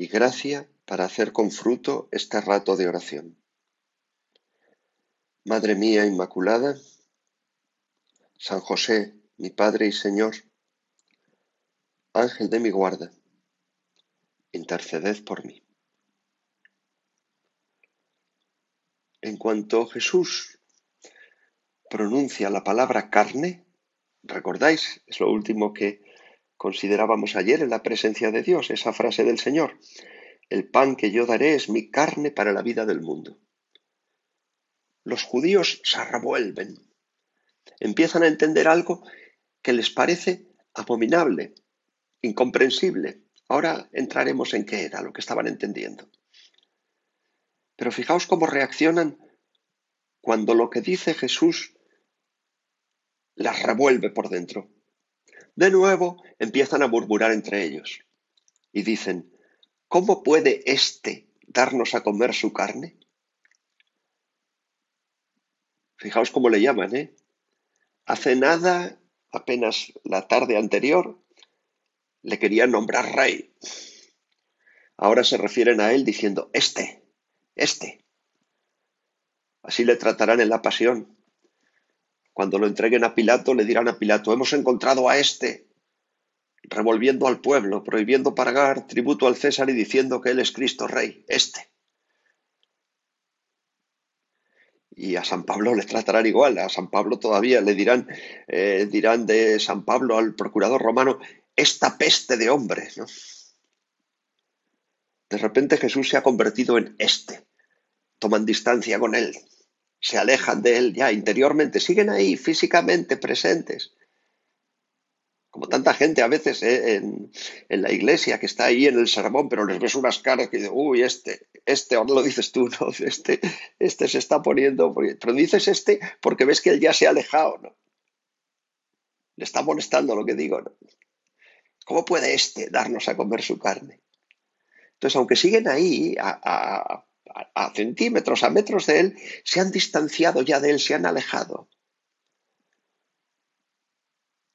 y gracia para hacer con fruto este rato de oración. Madre mía Inmaculada, San José, mi Padre y Señor, Ángel de mi guarda, interceded por mí. En cuanto Jesús pronuncia la palabra carne, ¿recordáis? Es lo último que considerábamos ayer en la presencia de Dios, esa frase del Señor. El pan que yo daré es mi carne para la vida del mundo. Los judíos se revuelven, empiezan a entender algo que les parece abominable, incomprensible. Ahora entraremos en qué era lo que estaban entendiendo. Pero fijaos cómo reaccionan cuando lo que dice Jesús las revuelve por dentro. De nuevo empiezan a murmurar entre ellos y dicen, ¿cómo puede éste darnos a comer su carne? Fijaos cómo le llaman, ¿eh? Hace nada, apenas la tarde anterior, le querían nombrar rey. Ahora se refieren a él diciendo, este, este. Así le tratarán en la pasión. Cuando lo entreguen a Pilato, le dirán a Pilato, hemos encontrado a este, revolviendo al pueblo, prohibiendo pagar tributo al César y diciendo que él es Cristo Rey, este. Y a San Pablo le tratarán igual, a San Pablo todavía le dirán, eh, dirán de San Pablo al procurador romano, esta peste de hombre. De repente Jesús se ha convertido en este, toman distancia con él, se alejan de él ya interiormente, siguen ahí físicamente presentes. Como tanta gente a veces ¿eh? en, la iglesia que está ahí en el sermón, pero les ves unas caras que dicen, uy, este, este, ahora lo dices tú, ¿no? Este, este se está poniendo, pero dices este porque ves que él ya se ha alejado, ¿no? Le está molestando lo que digo, ¿no? ¿Cómo puede este darnos a comer su carne? Entonces, aunque siguen ahí a, centímetros, a metros de él, se han distanciado ya de él, se han alejado.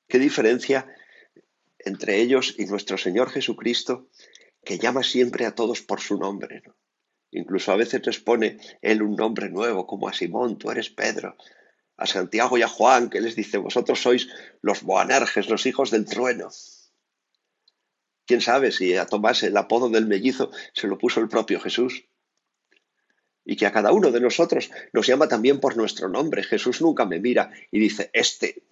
¿Qué diferencia entre ellos y nuestro Señor Jesucristo, que llama siempre a todos por su nombre? Incluso a veces les pone él un nombre nuevo, como a Simón, tú eres Pedro, a Santiago y a Juan, que les dice, vosotros sois los Boanerges, los hijos del trueno. ¿Quién sabe si a Tomás el apodo del mellizo se lo puso el propio Jesús? Y que a cada uno de nosotros nos llama también por nuestro nombre. Jesús nunca me mira y dice, este.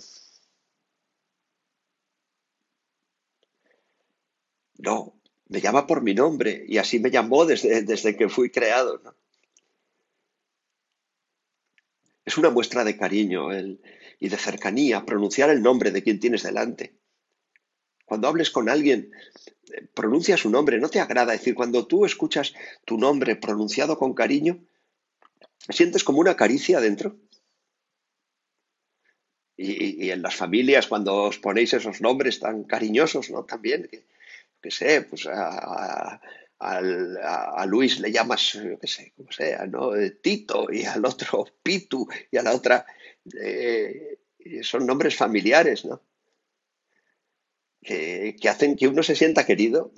No, me llama por mi nombre y así me llamó desde, desde que fui creado. Es una muestra de cariño y de cercanía pronunciar el nombre de quien tienes delante. Cuando hables con alguien, eh, pronuncia su nombre. ¿No te agrada decir cuando tú escuchas tu nombre pronunciado con cariño, sientes como una caricia dentro? Y, en las familias, cuando os ponéis esos nombres tan cariñosos, ¿no? También, que, sé, pues a, Luis le llamas, qué sé, como sea, ¿no? Eh, Tito, y al otro Pitu, y a la otra. Eh, son nombres familiares, ¿no? Que, hacen que uno se sienta querido.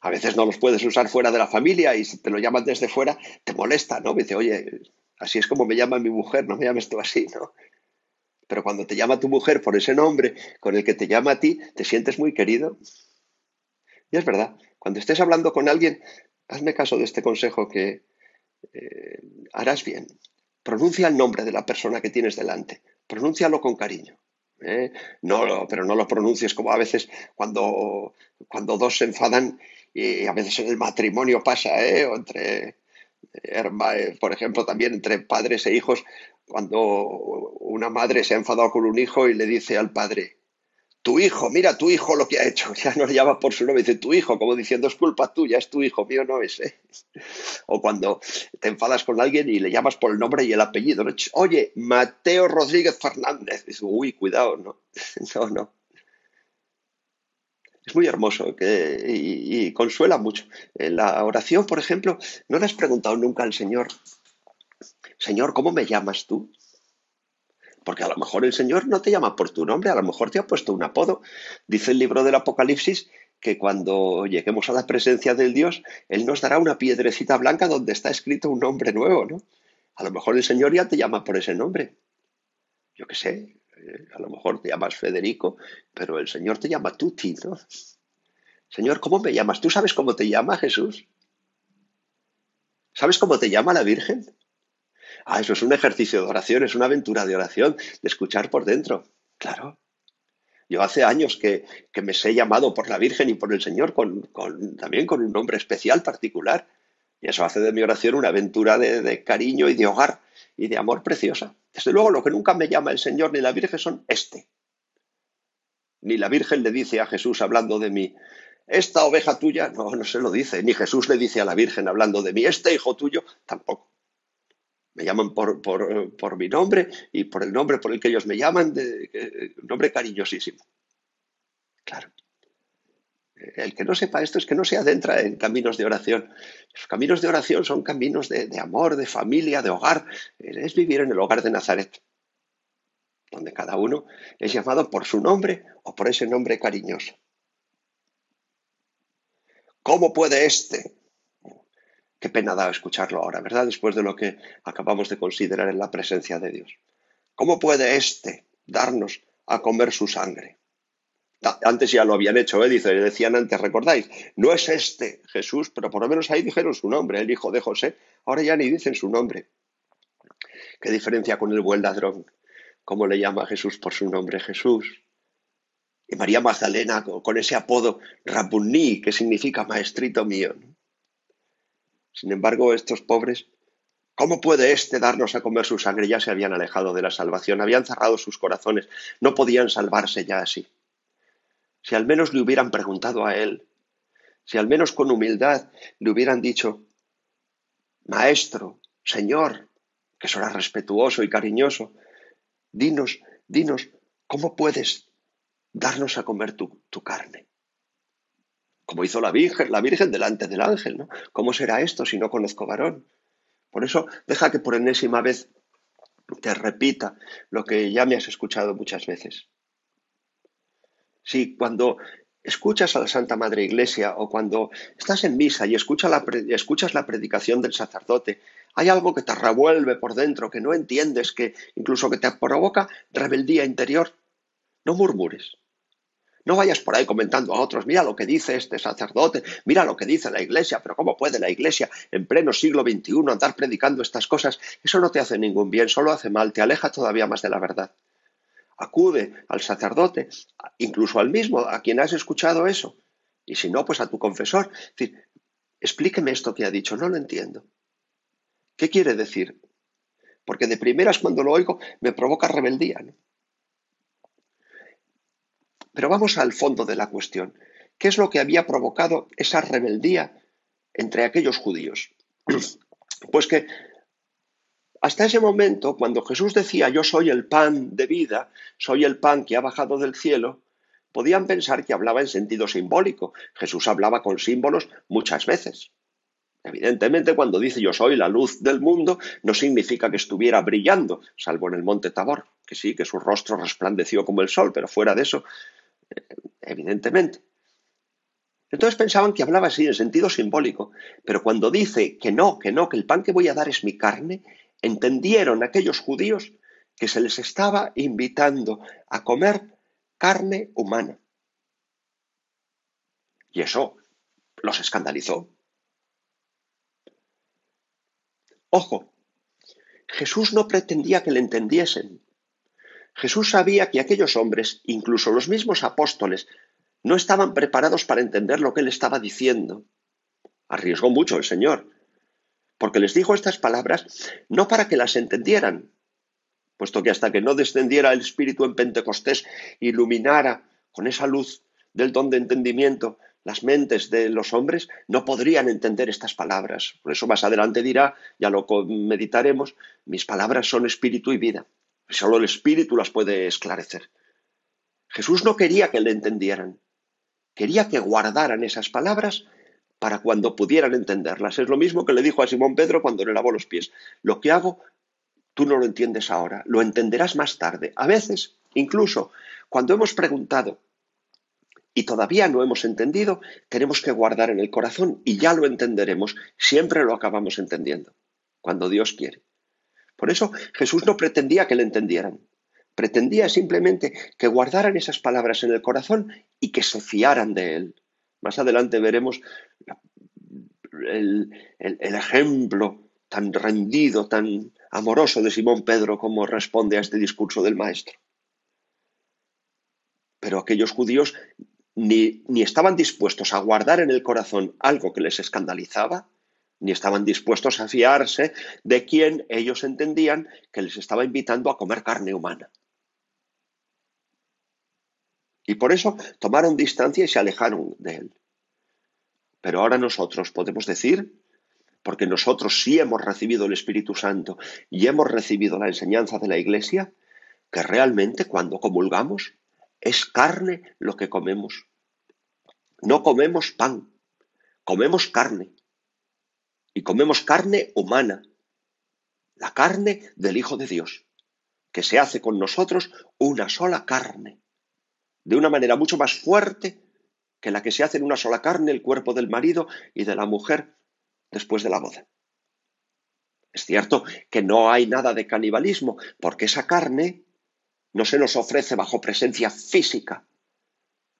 A veces no los puedes usar fuera de la familia y si te lo llaman desde fuera, te molesta, ¿no? Me dice, oye, así es como me llama mi mujer, no me llames tú así, ¿no? Pero cuando te llama tu mujer por ese nombre con el que te llama a ti, te sientes muy querido. Y es verdad, cuando estés hablando con alguien, hazme caso de este consejo que eh, harás bien. Pronuncia el nombre de la persona que tienes delante. Pronúncialo con cariño. ¿Eh? No, pero no lo pronuncies como a veces cuando, cuando dos se enfadan y a veces en el matrimonio pasa, ¿eh? o entre, eh, por ejemplo, también entre padres e hijos, cuando una madre se ha enfadado con un hijo y le dice al padre, tu hijo, mira tu hijo lo que ha hecho, ya no le llama por su nombre, dice tu hijo, como diciendo es culpa tuya, es tu hijo, mío no es. ¿eh? O cuando te enfadas con alguien y le llamas por el nombre y el apellido, oye, Mateo Rodríguez Fernández, dice, uy, cuidado, no, no, no. Es muy hermoso que, y, y consuela mucho. En la oración, por ejemplo, no le has preguntado nunca al Señor, Señor, ¿cómo me llamas tú? Porque a lo mejor el Señor no te llama por tu nombre, a lo mejor te ha puesto un apodo. Dice el libro del Apocalipsis que cuando lleguemos a la presencia del Dios, Él nos dará una piedrecita blanca donde está escrito un nombre nuevo, ¿no? A lo mejor el Señor ya te llama por ese nombre. Yo qué sé, eh, a lo mejor te llamas Federico, pero el Señor te llama Tuti, ¿no? Señor, ¿cómo me llamas? ¿Tú sabes cómo te llama Jesús? ¿Sabes cómo te llama la Virgen? Ah, eso es un ejercicio de oración, es una aventura de oración, de escuchar por dentro. Claro. Yo hace años que, me sé llamado por la Virgen y por el Señor con, también con un nombre especial, particular. Y eso hace de mi oración una aventura de, de, cariño y de hogar y de amor preciosa. Desde luego, lo que nunca me llama el Señor ni la Virgen son este. Ni la Virgen le dice a Jesús hablando de mí, esta oveja tuya, no, no se lo dice. Ni Jesús le dice a la Virgen hablando de mí, este hijo tuyo, tampoco. Me llaman por, por, mi nombre y por el nombre por el que ellos me llaman, de, nombre cariñosísimo. Claro. El que no sepa esto es que no se adentra en caminos de oración. Los caminos de oración son caminos de, de amor, de familia, de hogar. Es vivir en el hogar de Nazaret, donde cada uno es llamado por su nombre o por ese nombre cariñoso. ¿Cómo puede éste Qué pena da escucharlo ahora, ¿verdad? Después de lo que acabamos de considerar en la presencia de Dios. ¿Cómo puede éste darnos a comer su sangre? Antes ya lo habían hecho, ¿eh? Dice, decían antes, recordáis, no es este Jesús, pero por lo menos ahí dijeron su nombre, el hijo de José. Ahora ya ni dicen su nombre. ¿Qué diferencia con el buen ladrón? ¿Cómo le llama Jesús por su nombre Jesús? Y María Magdalena con ese apodo Rabuní, que significa maestrito mío. Sin embargo, estos pobres, ¿cómo puede éste darnos a comer su sangre? Ya se habían alejado de la salvación, habían cerrado sus corazones, no podían salvarse ya así. Si al menos le hubieran preguntado a él, si al menos con humildad le hubieran dicho, Maestro, Señor, que será respetuoso y cariñoso, dinos, dinos, ¿cómo puedes darnos a comer tu, tu carne? Como hizo la Virgen, la Virgen delante del ángel, ¿no? ¿Cómo será esto si no conozco varón? Por eso, deja que por enésima vez te repita lo que ya me has escuchado muchas veces. Si cuando escuchas a la Santa Madre Iglesia o cuando estás en misa y escuchas la, escuchas la predicación del sacerdote, hay algo que te revuelve por dentro, que no entiendes, que incluso que te provoca rebeldía interior, no murmures. No vayas por ahí comentando a otros, mira lo que dice este sacerdote, mira lo que dice la iglesia, pero ¿cómo puede la iglesia en pleno siglo XXI andar predicando estas cosas? Eso no te hace ningún bien, solo hace mal, te aleja todavía más de la verdad. Acude al sacerdote, incluso al mismo, a quien has escuchado eso, y si no, pues a tu confesor. Es decir, explíqueme esto que ha dicho, no lo entiendo. ¿Qué quiere decir? Porque de primeras cuando lo oigo me provoca rebeldía. ¿no? Pero vamos al fondo de la cuestión. ¿Qué es lo que había provocado esa rebeldía entre aquellos judíos? Pues que hasta ese momento, cuando Jesús decía yo soy el pan de vida, soy el pan que ha bajado del cielo, podían pensar que hablaba en sentido simbólico. Jesús hablaba con símbolos muchas veces. Evidentemente, cuando dice yo soy la luz del mundo, no significa que estuviera brillando, salvo en el monte Tabor, que sí, que su rostro resplandeció como el sol, pero fuera de eso, evidentemente. Entonces pensaban que hablaba así en sentido simbólico, pero cuando dice que no, que no, que el pan que voy a dar es mi carne, entendieron aquellos judíos que se les estaba invitando a comer carne humana. Y eso los escandalizó. Ojo, Jesús no pretendía que le entendiesen. Jesús sabía que aquellos hombres, incluso los mismos apóstoles, no estaban preparados para entender lo que él estaba diciendo. Arriesgó mucho el Señor, porque les dijo estas palabras no para que las entendieran, puesto que hasta que no descendiera el Espíritu en Pentecostés, iluminara con esa luz del don de entendimiento, las mentes de los hombres no podrían entender estas palabras. Por eso más adelante dirá, ya lo meditaremos, mis palabras son espíritu y vida. Solo el espíritu las puede esclarecer. Jesús no quería que le entendieran, quería que guardaran esas palabras para cuando pudieran entenderlas. Es lo mismo que le dijo a Simón Pedro cuando le lavó los pies. Lo que hago, tú no lo entiendes ahora, lo entenderás más tarde. A veces, incluso, cuando hemos preguntado y todavía no hemos entendido, tenemos que guardar en el corazón y ya lo entenderemos. Siempre lo acabamos entendiendo, cuando Dios quiere. Por eso Jesús no pretendía que le entendieran. Pretendía simplemente que guardaran esas palabras en el corazón y que se fiaran de él. Más adelante veremos el, el ejemplo tan rendido, tan amoroso de Simón Pedro como responde a este discurso del Maestro. Pero aquellos judíos ni, ni estaban dispuestos a guardar en el corazón algo que les escandalizaba, ni estaban dispuestos a fiarse de quien ellos entendían que les estaba invitando a comer carne humana. Y por eso tomaron distancia y se alejaron de él. Pero ahora nosotros podemos decir, porque nosotros sí hemos recibido el Espíritu Santo y hemos recibido la enseñanza de la Iglesia, que realmente cuando comulgamos es carne lo que comemos. No comemos pan, comemos carne. Y comemos carne humana, la carne del Hijo de Dios, que se hace con nosotros una sola carne, de una manera mucho más fuerte que la que se hace en una sola carne el cuerpo del marido y de la mujer después de la boda. Es cierto que no hay nada de canibalismo, porque esa carne no se nos ofrece bajo presencia física,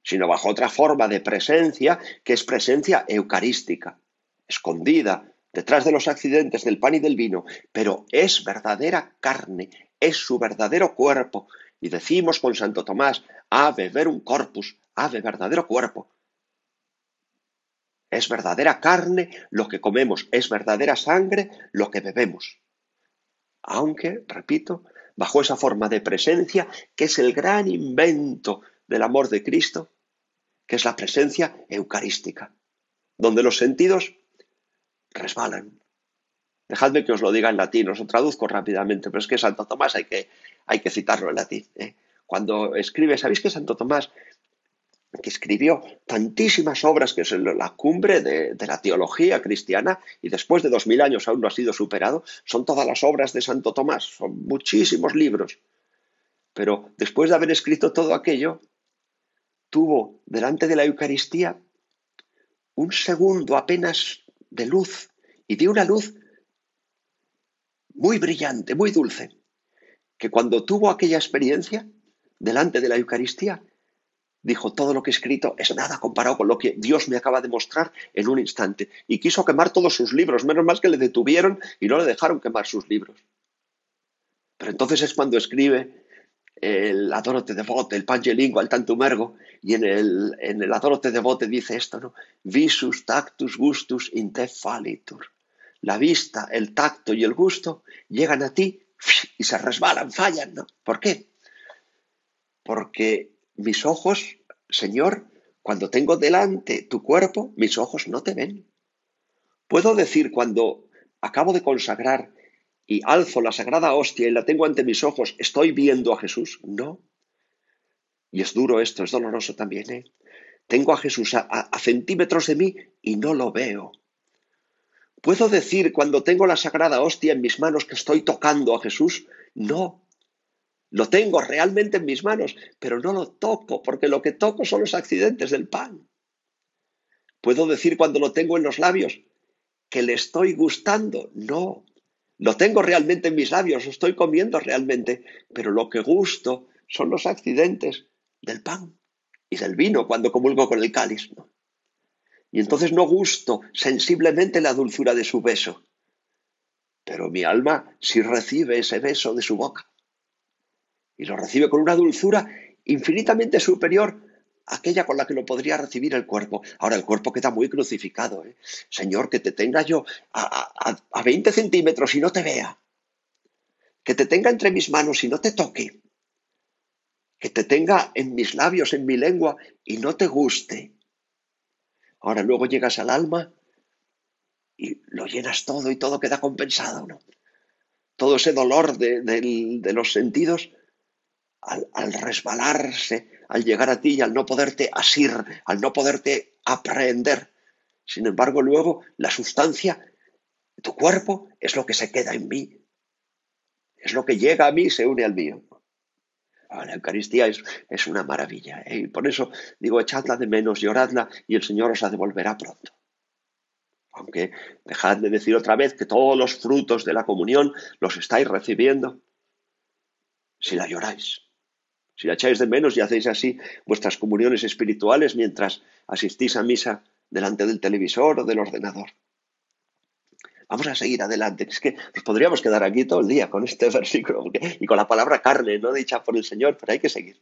sino bajo otra forma de presencia que es presencia eucarística, escondida detrás de los accidentes del pan y del vino, pero es verdadera carne, es su verdadero cuerpo. Y decimos con Santo Tomás, ave verum corpus, ave verdadero cuerpo. Es verdadera carne lo que comemos, es verdadera sangre lo que bebemos. Aunque, repito, bajo esa forma de presencia que es el gran invento del amor de Cristo, que es la presencia eucarística, donde los sentidos resbalan. Dejadme que os lo diga en latín, os lo traduzco rápidamente, pero es que Santo Tomás hay que, hay que citarlo en latín. ¿eh? Cuando escribe, ¿sabéis que Santo Tomás, que escribió tantísimas obras, que es la cumbre de, de la teología cristiana, y después de dos mil años aún no ha sido superado, son todas las obras de Santo Tomás, son muchísimos libros. Pero después de haber escrito todo aquello, tuvo delante de la Eucaristía un segundo apenas de luz y de una luz muy brillante, muy dulce, que cuando tuvo aquella experiencia delante de la Eucaristía, dijo, todo lo que he escrito es nada comparado con lo que Dios me acaba de mostrar en un instante. Y quiso quemar todos sus libros, menos mal que le detuvieron y no le dejaron quemar sus libros. Pero entonces es cuando escribe el Adoro te devote, el Pange Lingua, el Tantum Ergo, y en el, en el Adoro te devote dice esto, ¿no? Visus tactus gustus in te falitur. La vista, el tacto y el gusto llegan a ti y se resbalan, fallan, ¿no? ¿Por qué? Porque mis ojos, Señor, cuando tengo delante tu cuerpo, mis ojos no te ven. Puedo decir cuando acabo de consagrar y alzo la sagrada hostia y la tengo ante mis ojos, ¿estoy viendo a Jesús? No. Y es duro esto, es doloroso también. ¿eh? Tengo a Jesús a, centímetros de mí y no lo veo. ¿Puedo decir cuando tengo la sagrada hostia en mis manos que estoy tocando a Jesús? No. Lo tengo realmente en mis manos, pero no lo toco, porque lo que toco son los accidentes del pan. ¿Puedo decir cuando lo tengo en los labios que le estoy gustando? No. Lo tengo realmente en mis labios, lo estoy comiendo realmente, pero lo que gusto son los accidentes del pan y del vino cuando comulgo con el cáliz. Y entonces no gusto sensiblemente la dulzura de su beso, pero mi alma sí recibe ese beso de su boca. Y lo recibe con una dulzura infinitamente superior aquella con la que lo podría recibir el cuerpo. Ahora, el cuerpo queda muy crucificado. ¿eh? Señor, que te tenga yo a, a, 20 centímetros y no te vea. Que te tenga entre mis manos y no te toque. que te tenga en mis labios, en mi lengua, y no te guste. Ahora luego llegas al alma y lo llenas todo y todo queda compensado, ¿no? Todo ese dolor de, los sentidos, al, al, resbalarse, al llegar a ti y al no poderte asir, al no poderte aprehender. Sin embargo, luego la sustancia, tu cuerpo, es lo que se queda en mí. Es lo que llega a mí y se une al mío. Ah, la Eucaristía es, una maravilla. ¿eh? Y por eso digo, echadla de menos, lloradla y el Señor os la devolverá pronto. Aunque dejad de decir otra vez que todos los frutos de la comunión los estáis recibiendo si la lloráis. Si la echáis de menos y hacéis así vuestras comuniones espirituales mientras asistís a misa delante del televisor o del ordenador. Vamos a seguir adelante. Es que nos podríamos quedar aquí todo el día con este versículo y con la palabra carne, no dicha por el Señor, pero hay que seguir.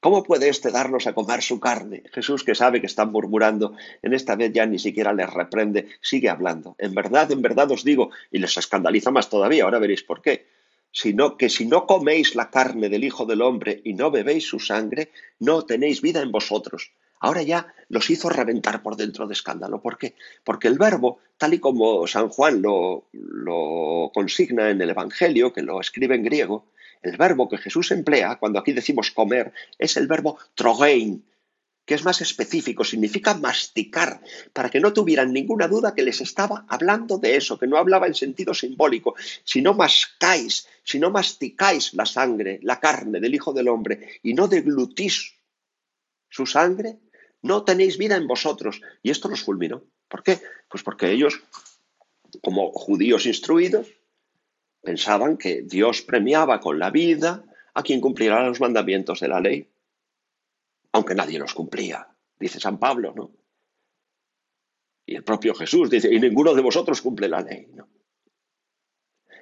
¿Cómo puede éste darnos a comer su carne? Jesús, que sabe que están murmurando, en esta vez ya ni siquiera les reprende, sigue hablando. En verdad, en verdad os digo, y les escandaliza más todavía, ahora veréis por qué, sino que si no coméis la carne del Hijo del Hombre y no bebéis su sangre, no tenéis vida en vosotros ahora ya los hizo reventar por dentro de escándalo. ¿Por qué? Porque el verbo, tal y como San Juan lo, consigna en el Evangelio, que lo escribe en griego, el verbo que Jesús emplea, cuando aquí decimos comer, es el verbo trogein, que es más específico, significa masticar, para que no tuvieran ninguna duda que les estaba hablando de eso, que no hablaba en sentido simbólico. Si no mascáis, si no masticáis la sangre, la carne del Hijo del Hombre y no deglutís su sangre, no tenéis vida en vosotros. Y esto los fulminó. ¿Por qué? Pues porque ellos, como judíos instruidos, pensaban que Dios premiaba con la vida a quien cumpliera los mandamientos de la ley, aunque nadie los cumplía, dice San Pablo, ¿no? Y el propio Jesús dice, y ninguno de vosotros cumple la ley, ¿no?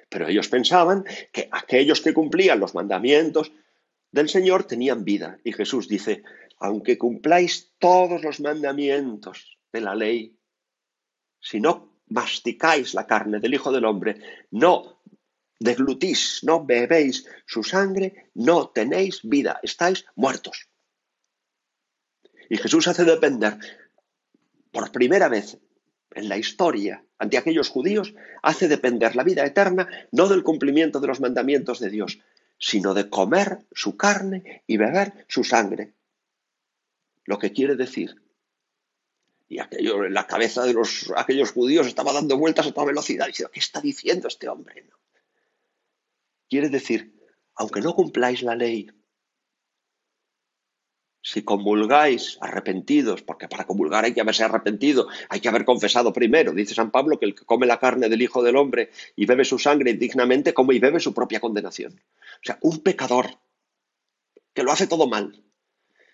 Pero ellos pensaban que aquellos que cumplían los mandamientos del Señor tenían vida. Y Jesús dice, aunque cumpláis todos los mandamientos de la ley, si no masticáis la carne del Hijo del Hombre, no deglutís, no bebéis su sangre, no tenéis vida, estáis muertos. Y Jesús hace depender, por primera vez en la historia, ante aquellos judíos, hace depender la vida eterna no del cumplimiento de los mandamientos de Dios, sino de comer su carne y beber su sangre lo que quiere decir. Y aquello en la cabeza de los, aquellos judíos estaba dando vueltas a toda velocidad, diciendo, ¿qué está diciendo este hombre? Quiere decir, aunque no cumpláis la ley, si comulgáis arrepentidos, porque para comulgar hay que haberse arrepentido, hay que haber confesado primero. Dice San Pablo que el que come la carne del Hijo del Hombre y bebe su sangre indignamente, come y bebe su propia condenación. O sea, un pecador que lo hace todo mal,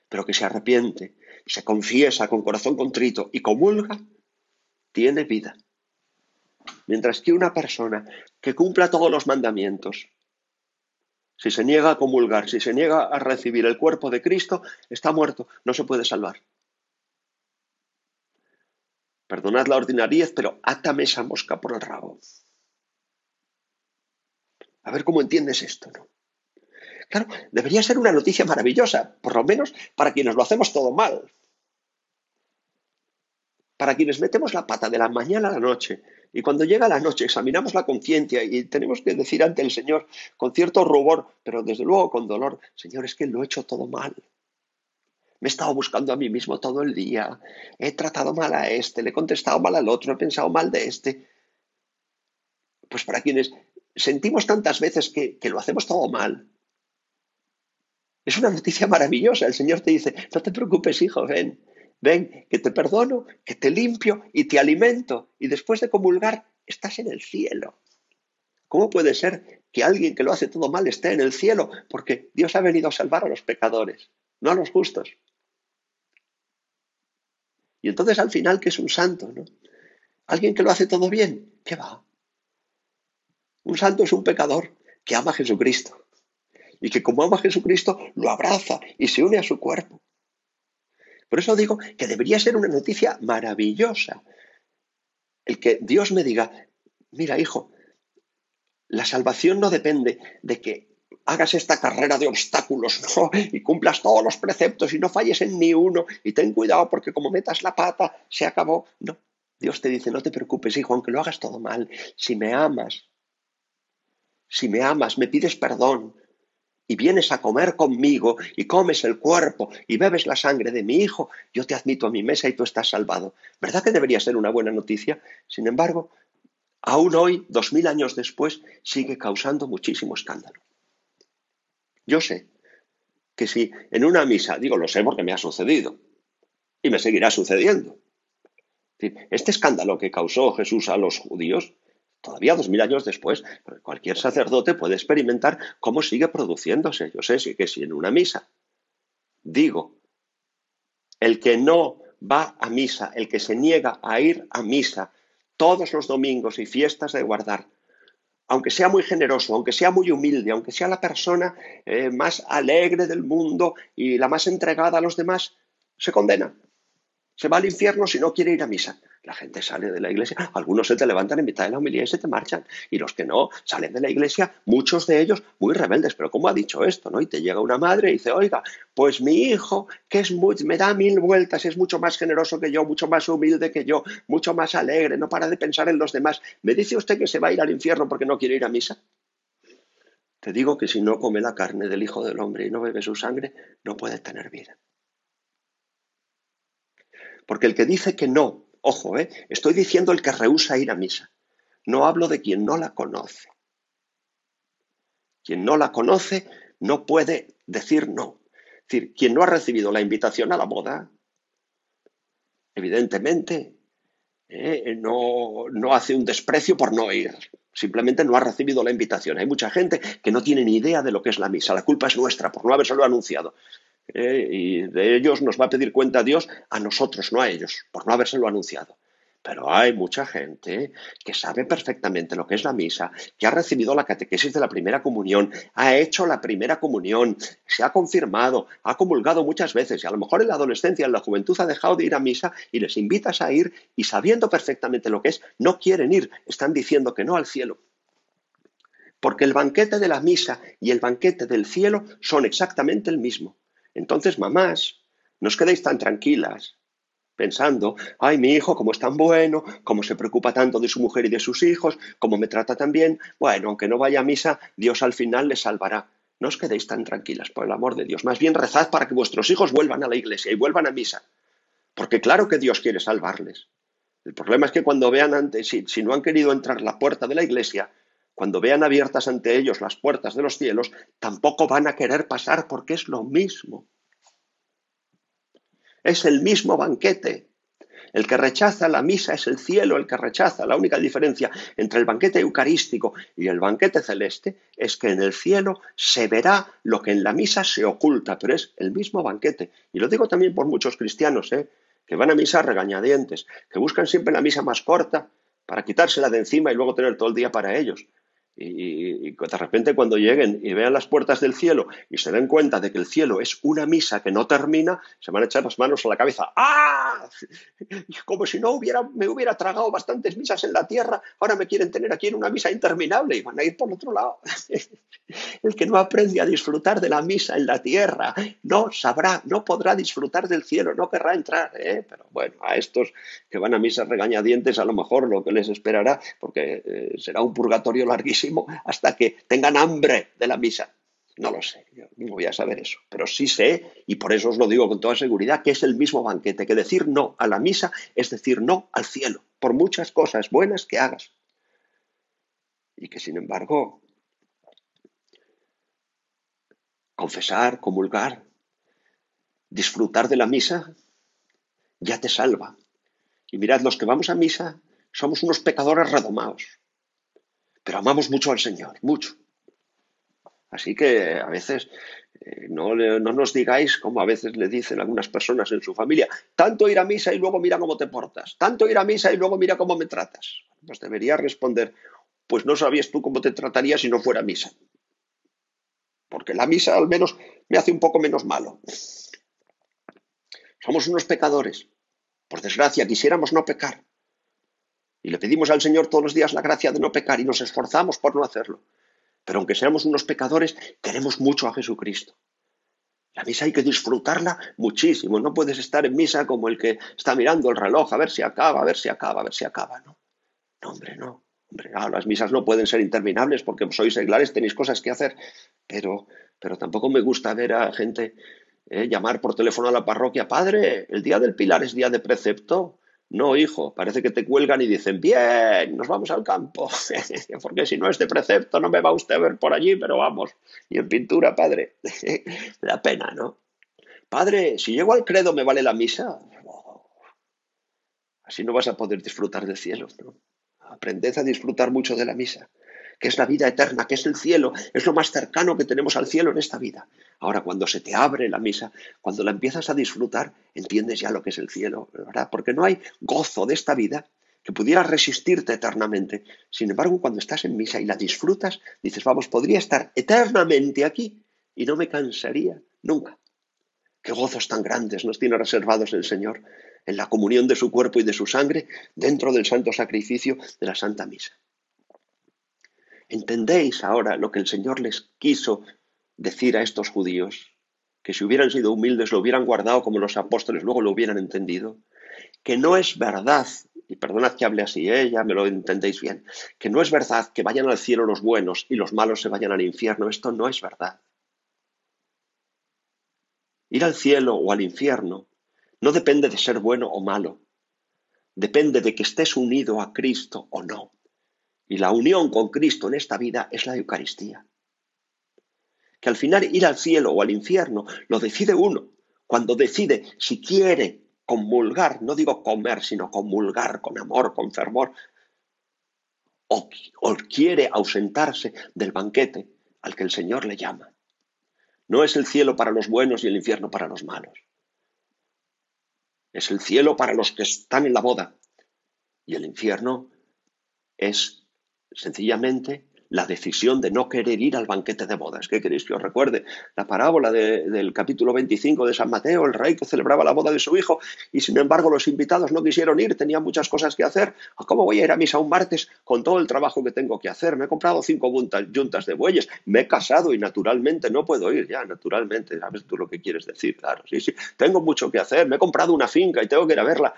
pero que se arrepiente, se confiesa con corazón contrito y comulga, tiene vida. Mientras que una persona que cumpla todos los mandamientos, si se niega a comulgar, si se niega a recibir el cuerpo de Cristo, está muerto, no se puede salvar. Perdonad la ordinariez, pero átame esa mosca por el rabo. A ver cómo entiendes esto, ¿no? Claro, debería ser una noticia maravillosa, por lo menos para quienes lo hacemos todo mal. Para quienes metemos la pata de la mañana a la noche y cuando llega la noche examinamos la conciencia y tenemos que decir ante el Señor con cierto rubor, pero desde luego con dolor, Señor, es que lo he hecho todo mal. Me he estado buscando a mí mismo todo el día, he tratado mal a este, le he contestado mal al otro, he pensado mal de este. Pues para quienes sentimos tantas veces que, que lo hacemos todo mal, es una noticia maravillosa. El Señor te dice, no te preocupes, hijo, ven, ven, que te perdono, que te limpio y te alimento. Y después de comulgar, estás en el cielo. ¿Cómo puede ser que alguien que lo hace todo mal esté en el cielo? Porque Dios ha venido a salvar a los pecadores, no a los justos. Y entonces al final, ¿qué es un santo? ¿no? Alguien que lo hace todo bien, ¿qué va? Un santo es un pecador que ama a Jesucristo y que como ama a Jesucristo lo abraza y se une a su cuerpo. Por eso digo que debería ser una noticia maravillosa el que Dios me diga, mira hijo, la salvación no depende de que hagas esta carrera de obstáculos. Y cumplas todos los preceptos y no falles en ni uno y ten cuidado porque como metas la pata, se acabó. No, Dios te dice, no te preocupes, hijo, aunque lo hagas todo mal, si me amas, si me amas, me pides perdón y vienes a comer conmigo y comes el cuerpo y bebes la sangre de mi hijo, yo te admito a mi mesa y tú estás salvado. ¿Verdad que debería ser una buena noticia? Sin embargo, aún hoy, dos mil años después, sigue causando muchísimo escándalo. Yo sé que si en una misa, digo, lo sé porque me ha sucedido y me seguirá sucediendo, este escándalo que causó Jesús a los judíos, todavía dos mil años después, cualquier sacerdote puede experimentar cómo sigue produciéndose. Yo sé que si en una misa digo, el que no va a misa, el que se niega a ir a misa todos los domingos y fiestas de guardar, aunque sea muy generoso, aunque sea muy humilde, aunque sea la persona eh, más alegre del mundo y la más entregada a los demás, se condena se va al infierno si no quiere ir a misa. La gente sale de la iglesia, algunos se te levantan en mitad de la humildad y se te marchan, y los que no salen de la iglesia, muchos de ellos muy rebeldes. Pero ¿cómo ha dicho esto? ¿no? Y te llega una madre y dice, oiga, pues mi hijo, que es muy, me da mil vueltas, es mucho más generoso que yo, mucho más humilde que yo, mucho más alegre, no para de pensar en los demás. ¿Me dice usted que se va a ir al infierno porque no quiere ir a misa? Te digo que si no come la carne del Hijo del Hombre y no bebe su sangre, no puede tener vida. Porque el que dice que no, ojo, ¿eh? estoy diciendo el que rehúsa ir a misa. No hablo de quien no la conoce. Quien no la conoce no puede decir no. Es decir, quien no ha recibido la invitación a la boda, evidentemente ¿eh? no, hace un desprecio por no ir. Simplemente no ha recibido la invitación. Hay mucha gente que no tiene ni idea de lo que es la misa. La culpa es nuestra por no habérselo anunciado. ¿Eh? y de ellos nos va a pedir cuenta Dios a nosotros, no a ellos, por no habérselo anunciado. Pero hay mucha gente que sabe perfectamente lo que es la misa, que ha recibido la catequesis de la primera comunión, ha hecho la primera comunión, se ha confirmado, ha comulgado muchas veces y a lo mejor en la adolescencia, en la juventud ha dejado de ir a misa y les invitas a ir y sabiendo perfectamente lo que es, no quieren ir, están diciendo que no al cielo. Porque el banquete de la misa y el banquete del cielo son exactamente el mismo. Entonces, mamás, no os quedéis tan tranquilas pensando, ay, mi hijo, como es tan bueno, como se preocupa tanto de su mujer y de sus hijos, como me trata tan bien, bueno, aunque no vaya a misa, Dios al final le salvará. No os quedéis tan tranquilas, por el amor de Dios. Más bien rezad para que vuestros hijos vuelvan a la iglesia y vuelvan a misa. Porque claro que Dios quiere salvarles. El problema es que cuando vean antes, si, si no han querido entrar la puerta de la iglesia, cuando vean abiertas ante ellos las puertas de los cielos, tampoco van a querer pasar porque es lo mismo. Es el mismo banquete. El que rechaza la misa es el cielo, el que rechaza. La única diferencia entre el banquete eucarístico y el banquete celeste es que en el cielo se verá lo que en la misa se oculta, pero es el mismo banquete. Y lo digo también por muchos cristianos, ¿eh? que van a misa regañadientes, que buscan siempre la misa más corta para quitársela de encima y luego tener todo el día para ellos. Y, de repente cuando lleguen y vean las puertas del cielo y se den cuenta de que el cielo es una misa que no termina, se van a echar las manos a la cabeza. ¡Ah! Como si no hubiera, me hubiera tragado bastantes misas en la tierra, ahora me quieren tener aquí en una misa interminable y van a ir por otro lado. El que no aprende a disfrutar de la misa en la tierra no sabrá, no podrá disfrutar del cielo, no querrá entrar. ¿eh? Pero bueno, a estos que van a misas regañadientes, a lo mejor lo que les esperará, porque eh, será un purgatorio larguísimo hasta que tengan hambre de la misa. No lo sé, yo no voy a saber eso, pero sí sé, y por eso os lo digo con toda seguridad, que es el mismo banquete, que decir no a la misa es decir no al cielo, por muchas cosas buenas que hagas. Y que sin embargo, confesar, comulgar, disfrutar de la misa, ya te salva. Y mirad, los que vamos a misa somos unos pecadores redomados pero amamos mucho al Señor, mucho. Así que a veces eh, no, no, nos digáis, como a veces le dicen algunas personas en su familia, tanto ir a misa y luego mira cómo te portas, tanto ir a misa y luego mira cómo me tratas. Pues debería responder, pues no sabías tú cómo te trataría si no fuera misa. Porque la misa al menos me hace un poco menos malo. Somos unos pecadores. Por desgracia, quisiéramos no pecar. Y le pedimos al Señor todos los días la gracia de no pecar y nos esforzamos por no hacerlo. Pero aunque seamos unos pecadores, queremos mucho a Jesucristo. La misa hay que disfrutarla muchísimo. No puedes estar en misa como el que está mirando el reloj a ver si acaba, a ver si acaba, a ver si acaba. No, no hombre, no. Hombre, las misas no pueden ser interminables porque sois seglares, tenéis cosas que hacer. Pero, pero tampoco me gusta ver a gente eh, llamar por teléfono a la parroquia, padre, el día del Pilar es día de precepto. No, hijo, parece que te cuelgan y dicen, bien, nos vamos al campo, porque si no es de precepto no me va usted a ver por allí, pero vamos, y en pintura, padre, la pena, ¿no? Padre, si llego al credo, ¿me vale la misa? Así no vas a poder disfrutar del cielo, ¿no? Aprended a disfrutar mucho de la misa que es la vida eterna, que es el cielo, es lo más cercano que tenemos al cielo en esta vida. Ahora, cuando se te abre la misa, cuando la empiezas a disfrutar, entiendes ya lo que es el cielo, ¿verdad? Porque no hay gozo de esta vida que pudiera resistirte eternamente. Sin embargo, cuando estás en misa y la disfrutas, dices, vamos, podría estar eternamente aquí y no me cansaría nunca. Qué gozos tan grandes nos tiene reservados el Señor en la comunión de su cuerpo y de su sangre dentro del santo sacrificio de la Santa Misa. ¿Entendéis ahora lo que el Señor les quiso decir a estos judíos? Que si hubieran sido humildes lo hubieran guardado como los apóstoles luego lo hubieran entendido. Que no es verdad, y perdonad que hable así, ¿eh? ya me lo entendéis bien, que no es verdad que vayan al cielo los buenos y los malos se vayan al infierno. Esto no es verdad. Ir al cielo o al infierno no depende de ser bueno o malo. Depende de que estés unido a Cristo o no. Y la unión con Cristo en esta vida es la Eucaristía. Que al final ir al cielo o al infierno lo decide uno, cuando decide si quiere comulgar, no digo comer, sino comulgar con amor, con fervor, o, quiere ausentarse del banquete al que el Señor le llama. No es el cielo para los buenos y el infierno para los malos. Es el cielo para los que están en la boda y el infierno es sencillamente la decisión de no querer ir al banquete de bodas. ¿Qué queréis que os recuerde? La parábola del capítulo 25 de San Mateo, el rey que celebraba la boda de su hijo y sin embargo los invitados no quisieron ir, tenían muchas cosas que hacer. ¿Cómo voy a ir a misa un martes con todo el trabajo que tengo que hacer? Me he comprado cinco juntas de bueyes, me he casado y naturalmente no puedo ir ya, naturalmente. Sabes tú lo que quieres decir, claro. Sí, sí, tengo mucho que hacer, me he comprado una finca y tengo que ir a verla.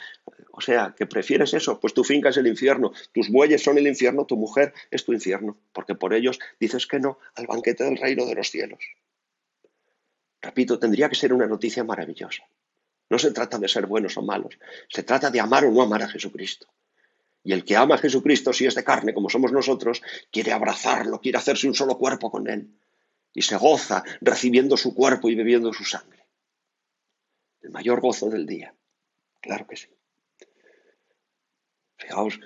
O sea, ¿que prefieres eso? Pues tu finca es el infierno, tus bueyes son el infierno, tu mujer es tu infierno, porque por ellos dices que no al banquete del reino de los cielos. Repito, tendría que ser una noticia maravillosa. No se trata de ser buenos o malos, se trata de amar o no amar a Jesucristo. Y el que ama a Jesucristo, si es de carne como somos nosotros, quiere abrazarlo, quiere hacerse un solo cuerpo con él. Y se goza recibiendo su cuerpo y bebiendo su sangre. El mayor gozo del día. Claro que sí. Fijaos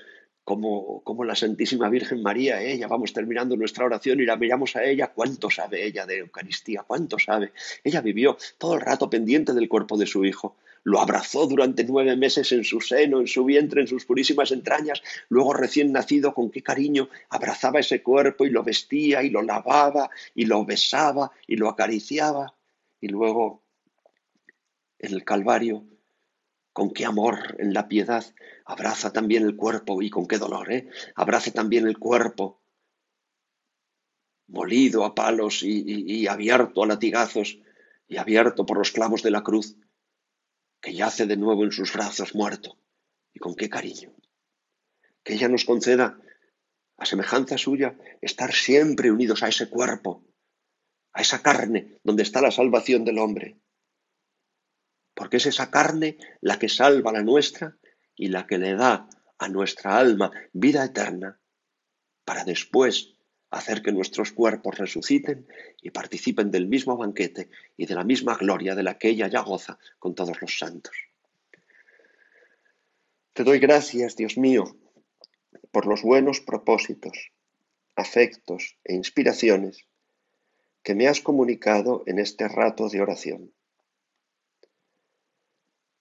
como, la Santísima Virgen María, ella, vamos terminando nuestra oración y la miramos a ella, cuánto sabe ella de Eucaristía, cuánto sabe. Ella vivió todo el rato pendiente del cuerpo de su hijo, lo abrazó durante nueve meses en su seno, en su vientre, en sus purísimas entrañas, luego recién nacido, con qué cariño abrazaba ese cuerpo y lo vestía y lo lavaba y lo besaba y lo acariciaba, y luego en el Calvario con qué amor en la piedad abraza también el cuerpo y con qué dolor, ¿eh? Abraza también el cuerpo, molido a palos y, y abierto a latigazos y abierto por los clavos de la cruz, que yace de nuevo en sus brazos muerto. Y con qué cariño. Que ella nos conceda, a semejanza suya, estar siempre unidos a ese cuerpo, a esa carne donde está la salvación del hombre porque es esa carne la que salva la nuestra y la que le da a nuestra alma vida eterna, para después hacer que nuestros cuerpos resuciten y participen del mismo banquete y de la misma gloria de la que ella ya goza con todos los santos. Te doy gracias, Dios mío, por los buenos propósitos, afectos e inspiraciones que me has comunicado en este rato de oración.